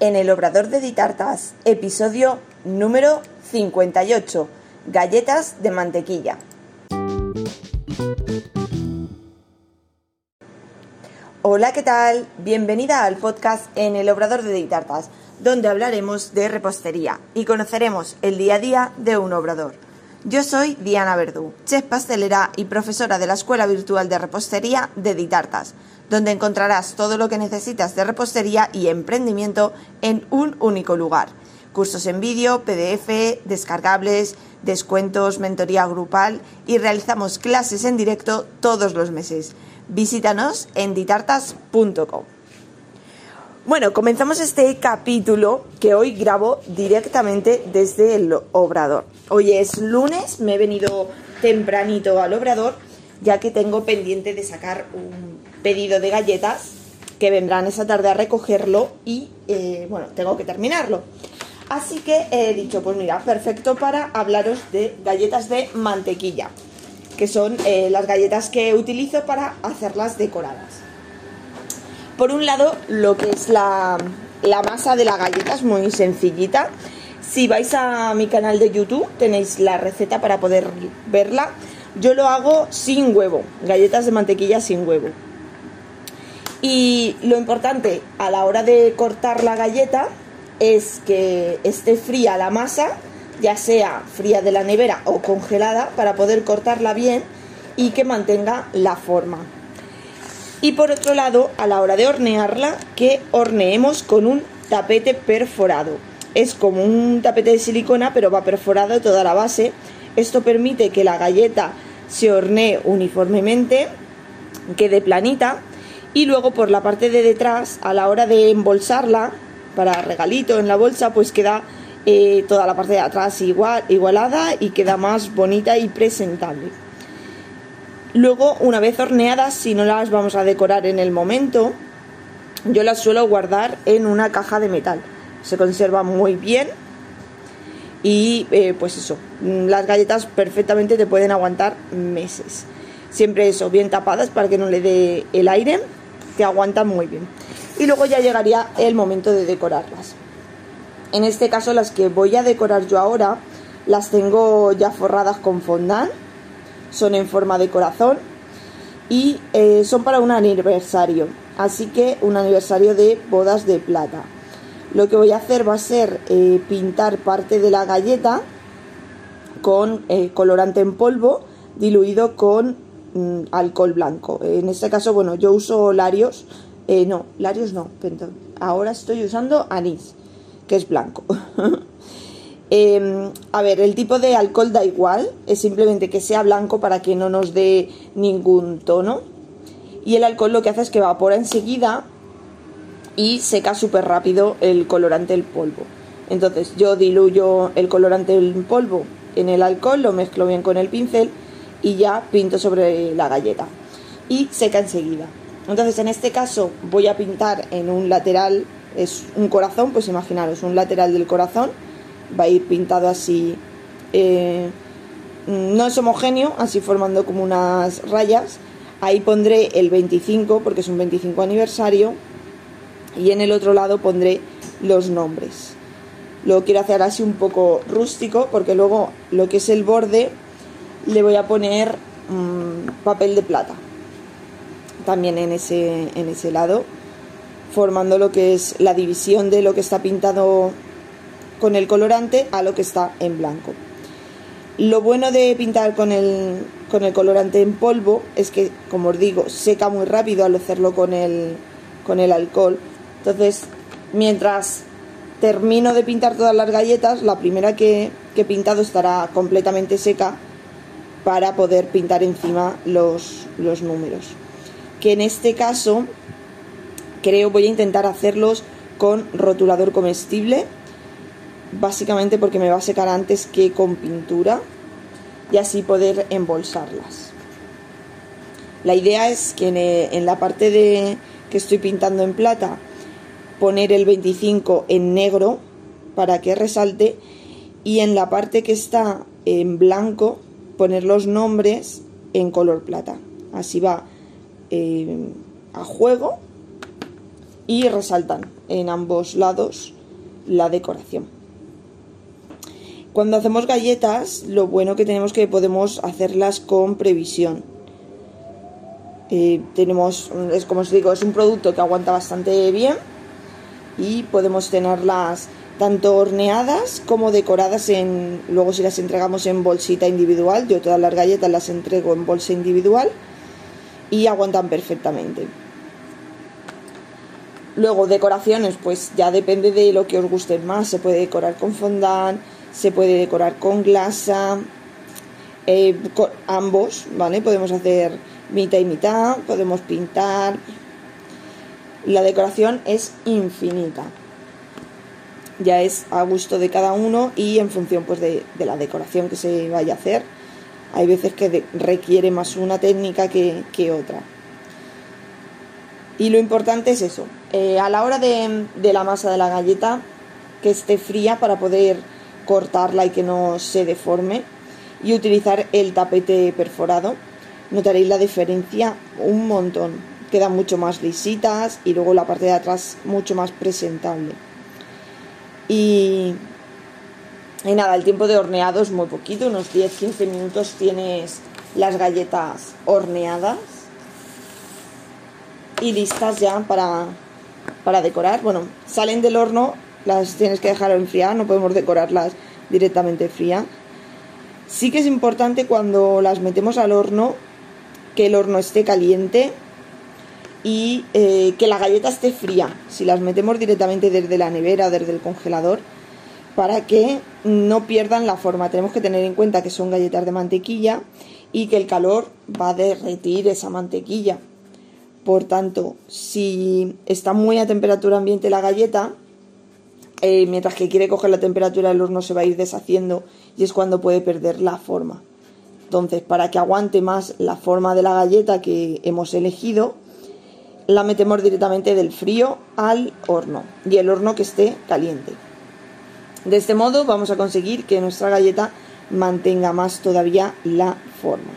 en el Obrador de Ditartas, episodio número 58, galletas de mantequilla. Hola, ¿qué tal? Bienvenida al podcast en el Obrador de Ditartas, donde hablaremos de repostería y conoceremos el día a día de un obrador. Yo soy Diana Verdú, chef pastelera y profesora de la Escuela Virtual de Repostería de Ditartas, donde encontrarás todo lo que necesitas de repostería y emprendimiento en un único lugar. Cursos en vídeo, PDF, descargables, descuentos, mentoría grupal y realizamos clases en directo todos los meses. Visítanos en ditartas.com. Bueno, comenzamos este capítulo que hoy grabo directamente desde el obrador. Hoy es lunes, me he venido tempranito al obrador ya que tengo pendiente de sacar un pedido de galletas que vendrán esa tarde a recogerlo y eh, bueno, tengo que terminarlo. Así que he dicho, pues mira, perfecto para hablaros de galletas de mantequilla, que son eh, las galletas que utilizo para hacerlas decoradas. Por un lado, lo que es la, masa de la galleta es muy sencillita. Si vais a mi canal de YouTube tenéis la receta para poder verla. Yo lo hago sin huevo, galletas de mantequilla sin huevo. Y lo importante a la hora de cortar la galleta es que esté fría la masa, ya sea fría de la nevera o congelada, para poder cortarla bien y que mantenga la forma. Y por otro lado, a la hora de hornearla, que horneemos con un tapete perforado. Es como un tapete de silicona, pero va perforado toda la base. Esto permite que la galleta se hornee uniformemente, quede planita. Y luego por la parte de detrás, a la hora de embolsarla, para regalito en la bolsa, pues queda eh, toda la parte de atrás igual, igualada y queda más bonita y presentable. Luego, una vez horneadas, si no las vamos a decorar en el momento, yo las suelo guardar en una caja de metal. Se conserva muy bien y eh, pues eso, las galletas perfectamente te pueden aguantar meses. Siempre eso, bien tapadas para que no le dé el aire, te aguantan muy bien. Y luego ya llegaría el momento de decorarlas. En este caso las que voy a decorar yo ahora las tengo ya forradas con fondant son en forma de corazón y eh, son para un aniversario, así que un aniversario de bodas de plata. Lo que voy a hacer va a ser eh, pintar parte de la galleta con eh, colorante en polvo diluido con mm, alcohol blanco. En este caso, bueno, yo uso Larios, no, Larios no, ahora estoy usando anís, que es blanco. Em, a ver, el tipo de alcohol da igual, es simplemente que sea blanco para que no nos dé ningún tono. Y el alcohol lo que hace es que evapora enseguida y seca súper rápido el colorante del polvo. Entonces yo diluyo el colorante en polvo en el alcohol, lo mezclo bien con el pincel y ya pinto sobre la galleta. Y seca enseguida. Entonces en este caso voy a pintar en un lateral, es un corazón, pues imaginaros, un lateral del corazón va a ir pintado así. Eh, no es homogéneo, así formando como unas rayas. Ahí pondré el 25 porque es un 25 aniversario y en el otro lado pondré los nombres. Lo quiero hacer así un poco rústico porque luego lo que es el borde le voy a poner mm, papel de plata. También en ese, en ese lado, formando lo que es la división de lo que está pintado con el colorante a lo que está en blanco. Lo bueno de pintar con el, con el colorante en polvo es que, como os digo, seca muy rápido al hacerlo con el, con el alcohol. Entonces, mientras termino de pintar todas las galletas, la primera que, que he pintado estará completamente seca para poder pintar encima los, los números. Que en este caso creo voy a intentar hacerlos con rotulador comestible básicamente porque me va a secar antes que con pintura y así poder embolsarlas. La idea es que en, la parte de que estoy pintando en plata poner el 25 en negro para que resalte y en la parte que está en blanco poner los nombres en color plata. Así va eh, a juego y resaltan en ambos lados la decoración. Cuando hacemos galletas, lo bueno que tenemos que podemos hacerlas con previsión. Eh, tenemos, es como os digo, es un producto que aguanta bastante bien y podemos tenerlas tanto horneadas como decoradas en luego si las entregamos en bolsita individual yo todas las galletas las entrego en bolsa individual y aguantan perfectamente luego decoraciones pues ya depende de lo que os guste más se puede decorar con fondant se puede decorar con glasa eh, con ambos vale podemos hacer mitad y mitad podemos pintar la decoración es infinita ya es a gusto de cada uno y en función pues de, la decoración que se vaya a hacer. Hay veces que requiere más una técnica que, otra. Y lo importante es eso, eh, a la hora de, de la masa de la galleta, que esté fría para poder cortarla y que no se deforme y utilizar el tapete perforado. Notaréis la diferencia un montón. Quedan mucho más lisitas y luego la parte de atrás mucho más presentable. Y, nada, el tiempo de horneado es muy poquito, unos 10-15 minutos tienes las galletas horneadas y listas ya para, para decorar. Bueno, salen del horno, las tienes que dejar enfriar, no podemos decorarlas directamente fría. Sí que es importante cuando las metemos al horno que el horno esté caliente y eh, que la galleta esté fría, si las metemos directamente desde la nevera desde el congelador, para que no pierdan la forma. Tenemos que tener en cuenta que son galletas de mantequilla y que el calor va a derretir esa mantequilla. Por tanto, si está muy a temperatura ambiente la galleta, eh, mientras que quiere coger la temperatura el horno se va a ir deshaciendo y es cuando puede perder la forma. Entonces, para que aguante más la forma de la galleta que hemos elegido, la metemos directamente del frío al horno y el horno que esté caliente. De este modo vamos a conseguir que nuestra galleta mantenga más todavía la forma.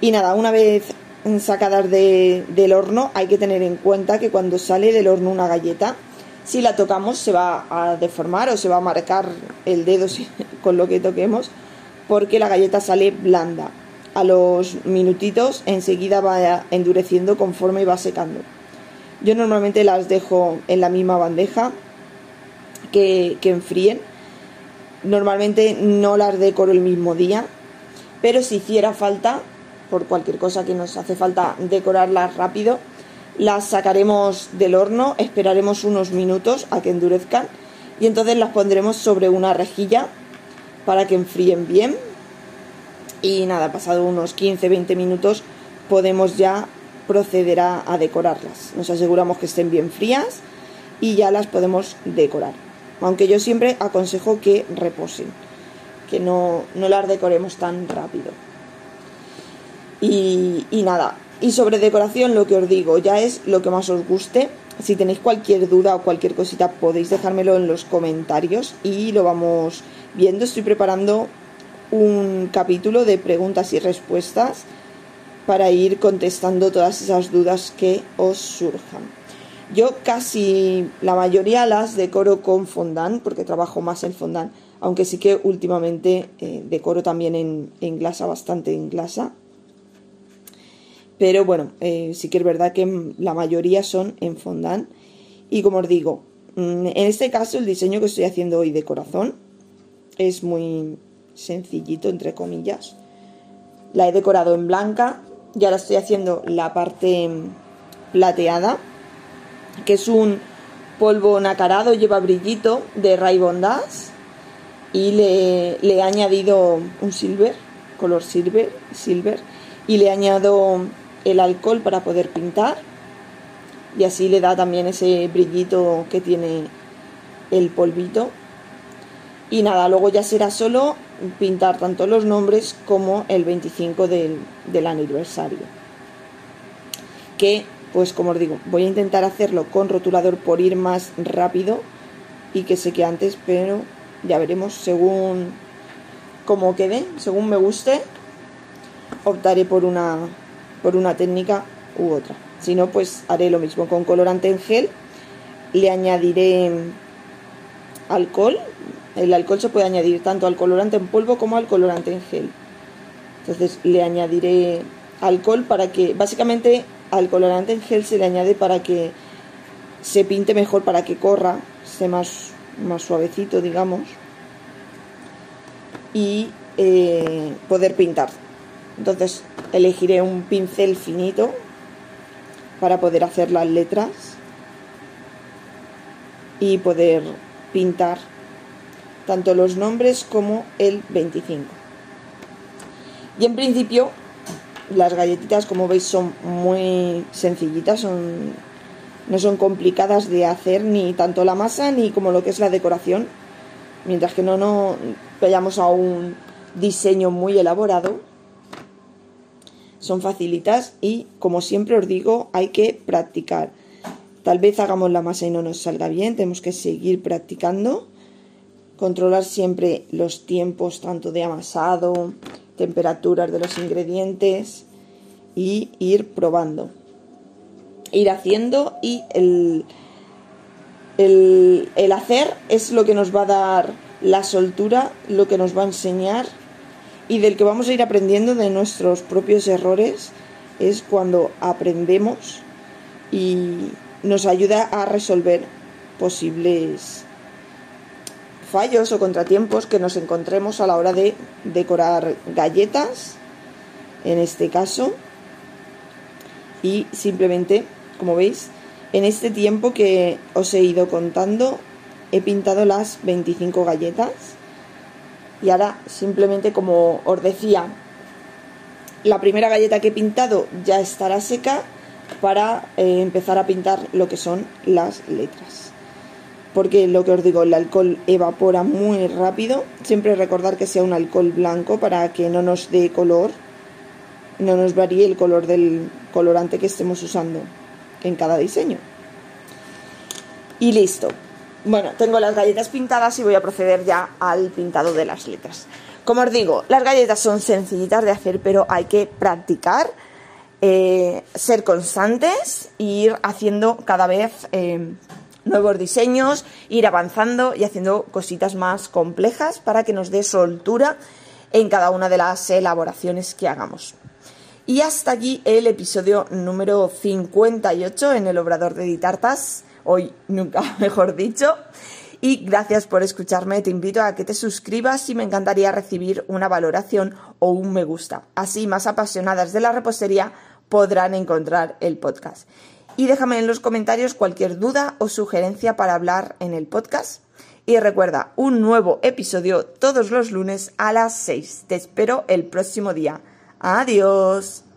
Y nada, una vez sacadas del horno hay que tener en cuenta que cuando sale del horno una galleta, si la tocamos se va a deformar o se va a marcar el dedo con lo que toquemos porque la galleta sale blanda a los minutitos enseguida va endureciendo conforme va secando. Yo normalmente las dejo en la misma bandeja que, que enfríen. Normalmente no las decoro el mismo día, pero si hiciera falta, por cualquier cosa que nos hace falta decorarlas rápido, las sacaremos del horno, esperaremos unos minutos a que endurezcan y entonces las pondremos sobre una rejilla para que enfríen bien y nada, pasado unos 15-20 minutos podemos ya proceder a, decorarlas. Nos aseguramos que estén bien frías y ya las podemos decorar. Aunque yo siempre aconsejo que reposen, que no, las decoremos tan rápido. Y, y nada, y sobre decoración lo que os digo ya es lo que más os guste. Si tenéis cualquier duda o cualquier cosita podéis dejármelo en los comentarios y lo vamos viendo. Estoy preparando un capítulo de preguntas y respuestas para ir contestando todas esas dudas que os surjan. Yo casi la mayoría las decoro con fondant porque trabajo más en fondant, aunque sí que últimamente eh, decoro también en, en, glasa, bastante en glasa. Pero bueno, eh, sí que es verdad que la mayoría son en fondant. Y como os digo, mm, en este caso el diseño que estoy haciendo hoy de corazón es muy, sencillito, entre comillas. La he decorado en blanca y ahora estoy haciendo la parte plateada, que es un polvo nacarado, lleva brillito de Ray Bondas y le, he añadido un silver, color silver, silver y le añado el alcohol para poder pintar y así le da también ese brillito que tiene el polvito y nada, luego ya será solo pintar tanto los nombres como el 25 del, del aniversario. Que, pues como os digo, voy a intentar hacerlo con rotulador por ir más rápido y que sé que antes, pero ya veremos según cómo quede, según me guste, optaré por una, por una técnica u otra. Si no, pues haré lo mismo con colorante en gel. Le añadiré alcohol. El alcohol se puede añadir tanto al colorante en polvo como al colorante en gel. Entonces le añadiré alcohol para que, básicamente al colorante en gel se le añade para que se pinte mejor, para que corra, esté más, suavecito, digamos. Y eh, poder pintar. Entonces elegiré un pincel finito para poder hacer las letras y poder pintar tanto los nombres como el 25. Y en principio las galletitas como veis son muy sencillitas, son, no son complicadas de hacer ni tanto la masa ni como lo que es la decoración, mientras que no, no vayamos a un diseño muy elaborado. Son facilitas y como siempre os digo hay que practicar. Tal vez hagamos la masa y no nos salga bien, tenemos que seguir practicando. Controlar siempre los tiempos tanto de amasado, temperaturas de los ingredientes y ir probando. Ir haciendo y el, el, el hacer es lo que nos va a dar la soltura, lo que nos va a enseñar y del que vamos a ir aprendiendo de nuestros propios errores es cuando aprendemos y nos ayuda a resolver posibles fallos o contratiempos que nos encontremos a la hora de decorar galletas, en este caso, y simplemente, como veis, en este tiempo que os he ido contando, he pintado las 25 galletas y ahora simplemente como os decía, la primera galleta que he pintado ya estará seca para eh, empezar a pintar lo que son las letras porque lo que os digo, el alcohol evapora muy rápido. Siempre recordar que sea un alcohol blanco para que no nos dé color, no nos varíe el color del colorante que estemos usando en cada diseño. Y listo. Bueno, tengo las galletas pintadas y voy a proceder ya al pintado de las letras. Como os digo, las galletas son sencillitas de hacer, pero hay que practicar, eh, ser constantes e ir haciendo cada vez eh, nuevos diseños, ir avanzando y haciendo cositas más complejas para que nos dé soltura en cada una de las elaboraciones que hagamos. Y hasta aquí el episodio número 58 en el Obrador de Ditartas, hoy nunca mejor dicho. Y gracias por escucharme, te invito a que te suscribas y me encantaría recibir una valoración o un me gusta. Así más apasionadas de la repostería podrán encontrar el podcast y déjame en los comentarios cualquier duda o sugerencia para hablar en el podcast. Y recuerda, un nuevo episodio todos los lunes a las 6. Te espero el próximo día. Adiós.